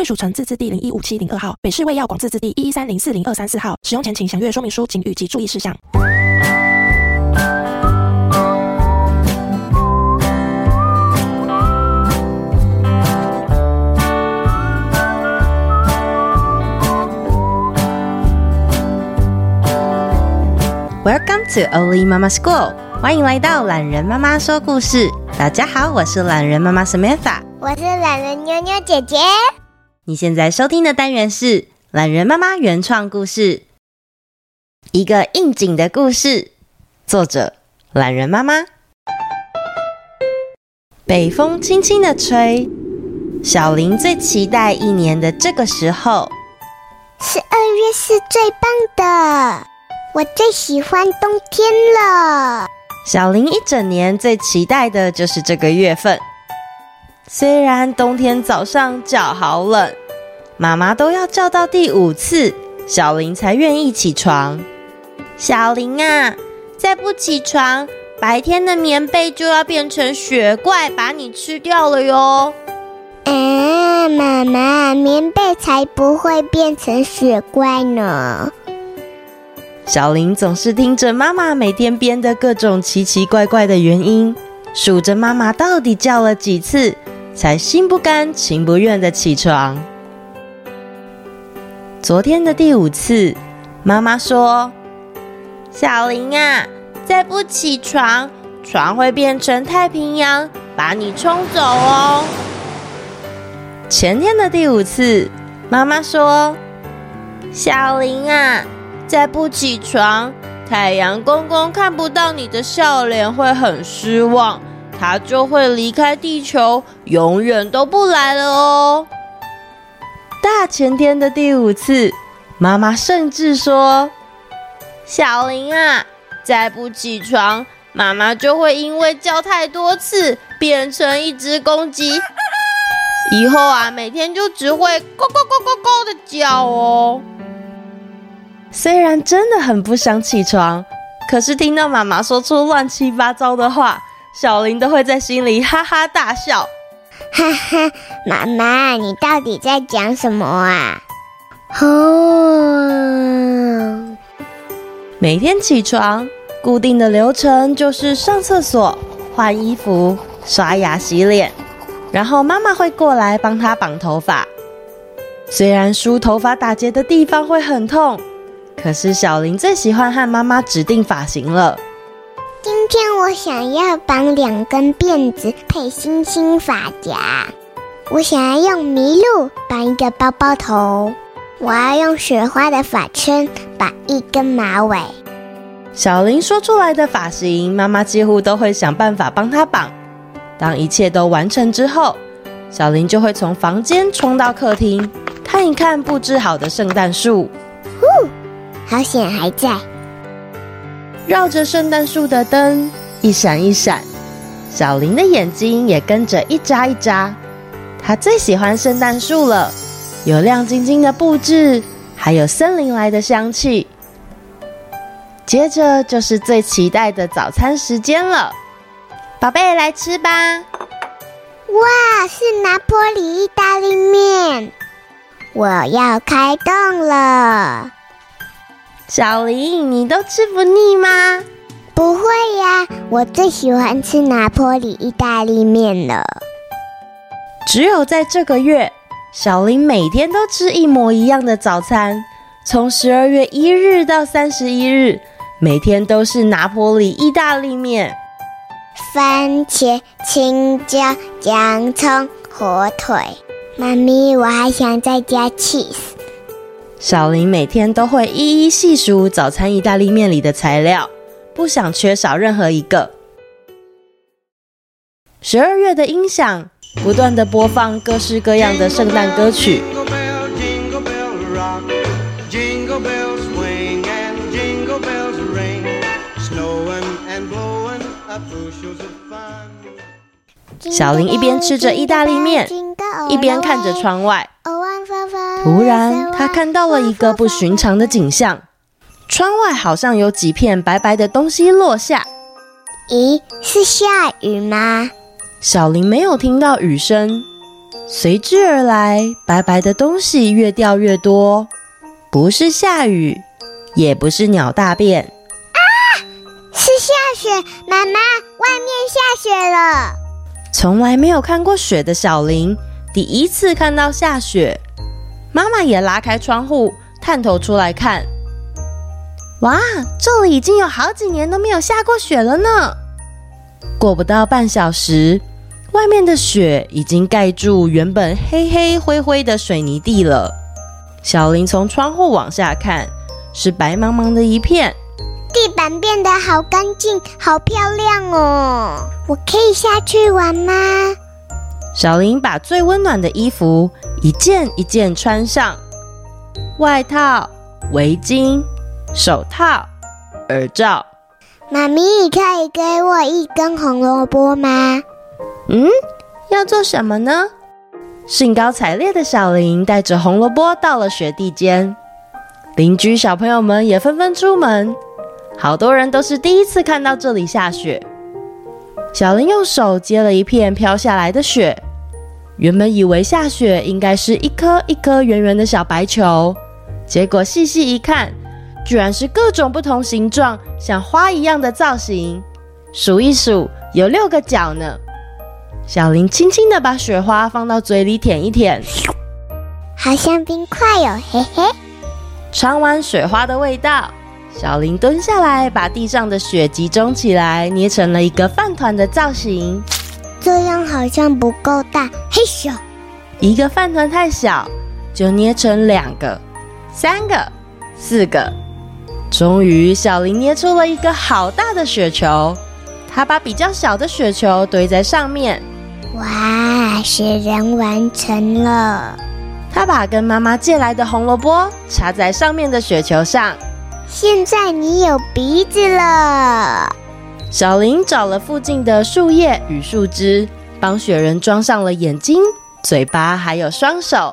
贵属城自治地零一五七零二号，北市卫药广自治地一一三零四零二三四号。使用前请详阅说明书、警语及注意事项。Welcome to Oli Mama School，欢迎来到懒人妈妈说故事。大家好，我是懒人妈妈 Samantha，我是懒人妞妞姐姐。你现在收听的单元是懒人妈妈原创故事，一个应景的故事，作者懒人妈妈。北风轻轻的吹，小林最期待一年的这个时候。十二月是最棒的。我最喜欢冬天了。小林一整年最期待的就是这个月份。虽然冬天早上脚好冷，妈妈都要叫到第五次，小林才愿意起床。小林啊，再不起床，白天的棉被就要变成雪怪把你吃掉了哟。嗯，妈妈，棉被才不会变成雪怪呢。小林总是听着妈妈每天编的各种奇奇怪怪的原因，数着妈妈到底叫了几次，才心不甘情不愿的起床。昨天的第五次，妈妈说：“小林啊，再不起床，床会变成太平洋，把你冲走哦。”前天的第五次，妈妈说：“小林啊。”再不起床，太阳公公看不到你的笑脸会很失望，他就会离开地球，永远都不来了哦。大前天的第五次，妈妈甚至说：“小林啊，再不起床，妈妈就会因为叫太多次，变成一只公鸡，以后啊，每天就只会咕咕咕咕咕的叫哦。”虽然真的很不想起床，可是听到妈妈说出乱七八糟的话，小林都会在心里哈哈大笑。哈哈，妈妈，你到底在讲什么啊？哦，每天起床固定的流程就是上厕所、换衣服、刷牙、洗脸，然后妈妈会过来帮他绑头发。虽然梳头发打结的地方会很痛。可是小林最喜欢和妈妈指定发型了。今天我想要绑两根辫子配星星发夹，我想要用麋鹿绑一个包包头，我要用雪花的发圈绑一根马尾。小林说出来的发型，妈妈几乎都会想办法帮他绑。当一切都完成之后，小林就会从房间冲到客厅，看一看布置好的圣诞树。好险还在，绕着圣诞树的灯一闪一闪，小林的眼睛也跟着一眨一眨。他最喜欢圣诞树了，有亮晶晶的布置，还有森林来的香气。接着就是最期待的早餐时间了，宝贝来吃吧！哇，是拿坡里意大利面，我要开动了。小林，你都吃不腻吗？不会呀，我最喜欢吃拿坡里意大利面了。只有在这个月，小林每天都吃一模一样的早餐，从十二月一日到三十一日，每天都是拿坡里意大利面。番茄、青椒、洋葱、火腿，妈咪，我还想再加 cheese。小林每天都会一一细数早餐意大利面里的材料，不想缺少任何一个。十二月的音响不断的播放各式各样的圣诞歌曲。小林一边吃着意大利面，一边看着窗外。突然，他看到了一个不寻常的景象：窗外好像有几片白白的东西落下。咦，是下雨吗？小林没有听到雨声，随之而来，白白的东西越掉越多。不是下雨，也不是鸟大便。啊！是下雪，妈妈，外面下雪了。从来没有看过雪的小林，第一次看到下雪。妈妈也拉开窗户，探头出来看。哇，这里已经有好几年都没有下过雪了呢。过不到半小时，外面的雪已经盖住原本黑黑灰灰的水泥地了。小林从窗户往下看，是白茫茫的一片。地板变得好干净，好漂亮哦！我可以下去玩吗？小林把最温暖的衣服一件一件穿上，外套、围巾、手套、耳罩。妈咪，你可以给我一根红萝卜吗？嗯，要做什么呢？兴高采烈的小林带着红萝卜到了雪地间，邻居小朋友们也纷纷出门。好多人都是第一次看到这里下雪。小林用手接了一片飘下来的雪，原本以为下雪应该是一颗一颗圆圆的小白球，结果细细一看，居然是各种不同形状、像花一样的造型。数一数，有六个角呢。小林轻轻地把雪花放到嘴里舔一舔，好像冰块哟，嘿嘿。尝完雪花的味道。小林蹲下来，把地上的雪集中起来，捏成了一个饭团的造型。这样好像不够大，嘿咻！一个饭团太小，就捏成两个、三个、四个。终于，小林捏出了一个好大的雪球。他把比较小的雪球堆在上面。哇，雪人完成了！他把跟妈妈借来的红萝卜插在上面的雪球上。现在你有鼻子了。小林找了附近的树叶与树枝，帮雪人装上了眼睛、嘴巴，还有双手。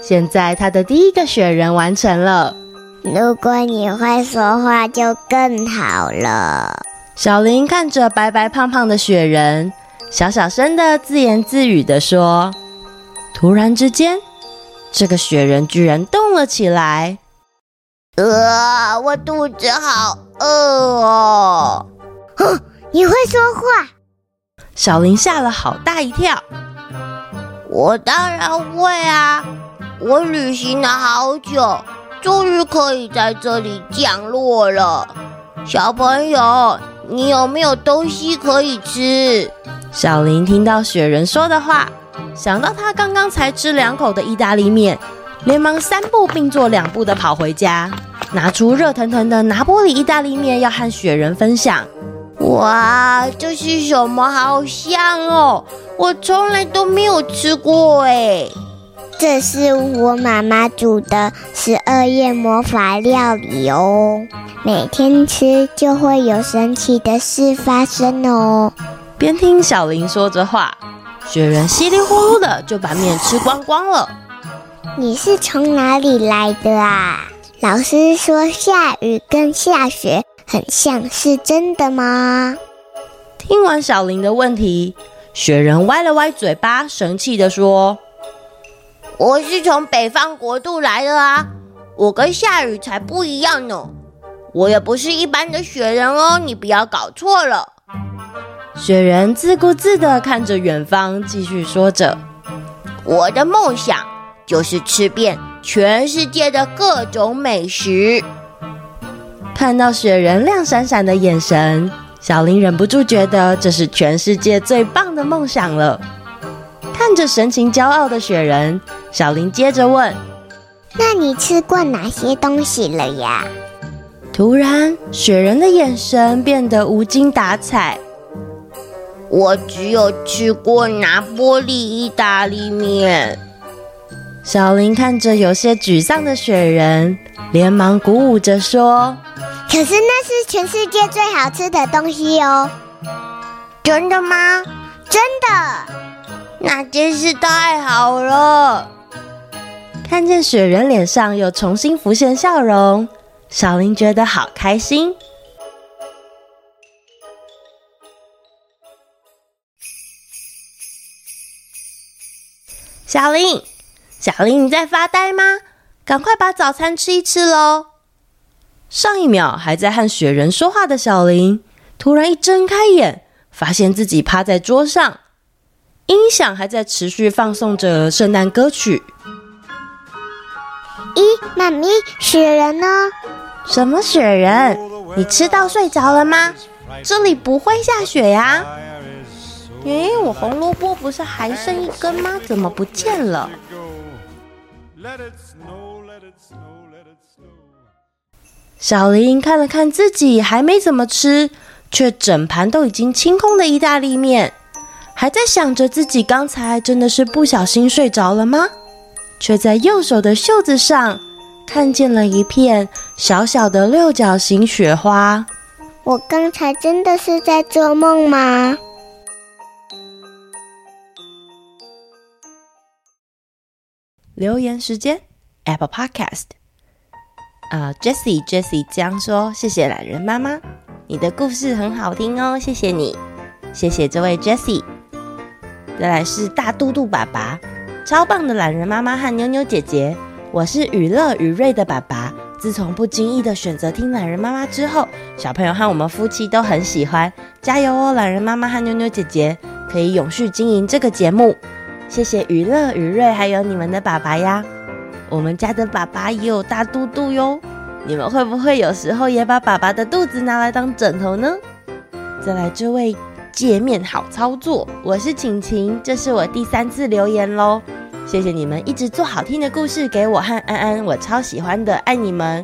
现在他的第一个雪人完成了。如果你会说话，就更好了。小林看着白白胖胖的雪人，小小声的自言自语的说：“突然之间，这个雪人居然动了起来。”呃，我肚子好饿哦！哼，你会说话？小林吓了好大一跳。我当然会啊！我旅行了好久，终于可以在这里降落了。小朋友，你有没有东西可以吃？小林听到雪人说的话，想到他刚刚才吃两口的意大利面。连忙三步并作两步的跑回家，拿出热腾腾的拿玻里意大利面要和雪人分享。哇，这是什么？好香哦！我从来都没有吃过哎。这是我妈妈煮的十二夜魔法料理哦，每天吃就会有神奇的事发生哦。边听小林说着话，雪人稀里呼噜的就把面吃光光了。你是从哪里来的啊？老师说下雨跟下雪很像，是真的吗？听完小林的问题，雪人歪了歪嘴巴，生气的说：“我是从北方国度来的啊，我跟下雨才不一样呢。我也不是一般的雪人哦，你不要搞错了。”雪人自顾自的看着远方，继续说着：“我的梦想。”就是吃遍全世界的各种美食。看到雪人亮闪闪的眼神，小林忍不住觉得这是全世界最棒的梦想了。看着神情骄傲的雪人，小林接着问：“那你吃过哪些东西了呀？”突然，雪人的眼神变得无精打采。我只有吃过拿玻璃意大利面。小林看着有些沮丧的雪人，连忙鼓舞着说：“可是那是全世界最好吃的东西哦！”真的吗？真的。那真是太好了！看见雪人脸上又重新浮现笑容，小林觉得好开心。小林，小林，你在发呆吗？赶快把早餐吃一吃喽！上一秒还在和雪人说话的小林，突然一睁开眼，发现自己趴在桌上，音响还在持续放送着圣诞歌曲。咦，妈咪，雪人呢？什么雪人？你吃到睡着了吗？这里不会下雪呀。诶，我红萝卜不是还剩一根吗？怎么不见了？小林看了看自己还没怎么吃，却整盘都已经清空的意大利面，还在想着自己刚才真的是不小心睡着了吗？却在右手的袖子上看见了一片小小的六角形雪花。我刚才真的是在做梦吗？留言时间，Apple Podcast。啊、uh，Jessie Jessie 江说：“谢谢懒人妈妈，你的故事很好听哦，谢谢你，谢谢这位 Jessie。”再来是大嘟嘟爸爸，超棒的懒人妈妈和妞妞姐姐，我是雨乐雨瑞的爸爸。自从不经意的选择听懒人妈妈之后，小朋友和我们夫妻都很喜欢，加油哦，懒人妈妈和妞妞姐姐，可以永续经营这个节目。谢谢娱乐、雨瑞，还有你们的爸爸呀。我们家的爸爸也有大肚肚哟。你们会不会有时候也把爸爸的肚子拿来当枕头呢？再来这位界面好操作，我是晴晴，这是我第三次留言喽。谢谢你们一直做好听的故事给我和安安，我超喜欢的，爱你们。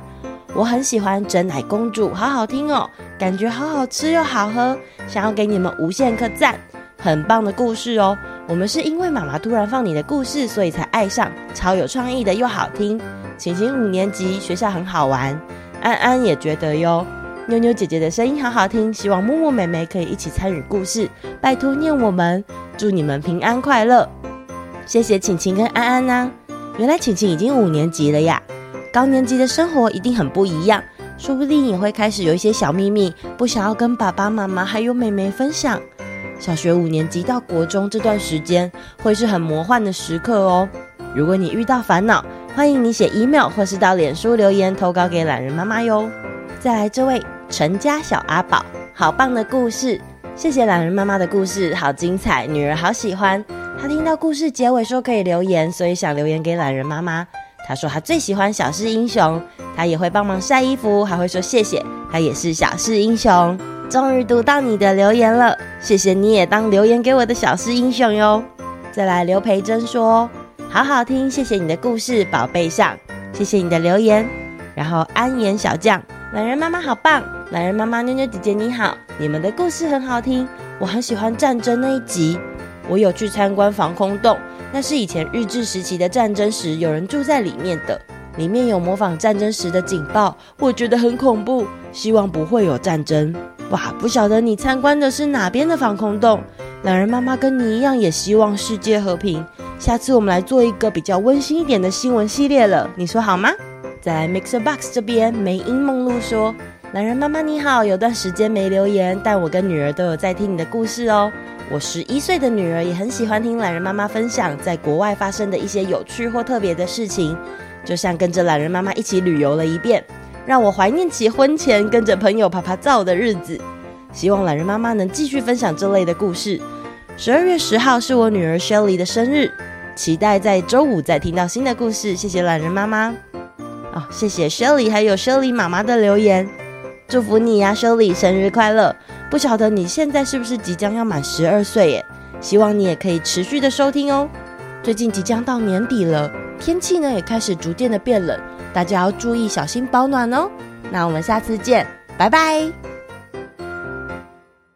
我很喜欢整奶公主，好好听哦，感觉好好吃又好喝，想要给你们无限颗赞，很棒的故事哦。我们是因为妈妈突然放你的故事，所以才爱上，超有创意的又好听。晴晴五年级，学校很好玩，安安也觉得哟。妞妞姐姐的声音好好听，希望木木妹妹可以一起参与故事，拜托念我们，祝你们平安快乐。谢谢晴晴跟安安呐、啊，原来晴晴已经五年级了呀，高年级的生活一定很不一样，说不定也会开始有一些小秘密，不想要跟爸爸妈妈还有妹妹分享。小学五年级到国中这段时间会是很魔幻的时刻哦。如果你遇到烦恼，欢迎你写 email 或是到脸书留言投稿给懒人妈妈哟。再来这位陈家小阿宝，好棒的故事，谢谢懒人妈妈的故事，好精彩，女儿好喜欢。她听到故事结尾说可以留言，所以想留言给懒人妈妈。她说她最喜欢小事英雄，她也会帮忙晒衣服，还会说谢谢，她也是小事英雄。终于读到你的留言了，谢谢你也当留言给我的小事英雄哟。再来，刘培珍说，好好听，谢谢你的故事，宝贝上，谢谢你的留言。然后安言小将，懒人妈妈好棒，懒人妈妈妞妞姐姐你好，你们的故事很好听，我很喜欢战争那一集，我有去参观防空洞，那是以前日治时期的战争时有人住在里面的，里面有模仿战争时的警报，我觉得很恐怖，希望不会有战争。哇，不晓得你参观的是哪边的防空洞？懒人妈妈跟你一样，也希望世界和平。下次我们来做一个比较温馨一点的新闻系列了，你说好吗？在 Mixer Box 这边，梅英梦露说：“懒人妈妈你好，有段时间没留言，但我跟女儿都有在听你的故事哦。我十一岁的女儿也很喜欢听懒人妈妈分享在国外发生的一些有趣或特别的事情，就像跟着懒人妈妈一起旅游了一遍。”让我怀念起婚前跟着朋友趴趴走的日子。希望懒人妈妈能继续分享这类的故事。十二月十号是我女儿 Shelly 的生日，期待在周五再听到新的故事。谢谢懒人妈妈。哦，谢谢 Shelly 还有 Shelly 妈妈的留言，祝福你呀，Shelly 生日快乐！不晓得你现在是不是即将要满十二岁耶？希望你也可以持续的收听哦。最近即将到年底了，天气呢也开始逐渐的变冷。大家要注意，小心保暖哦。那我们下次见，拜拜。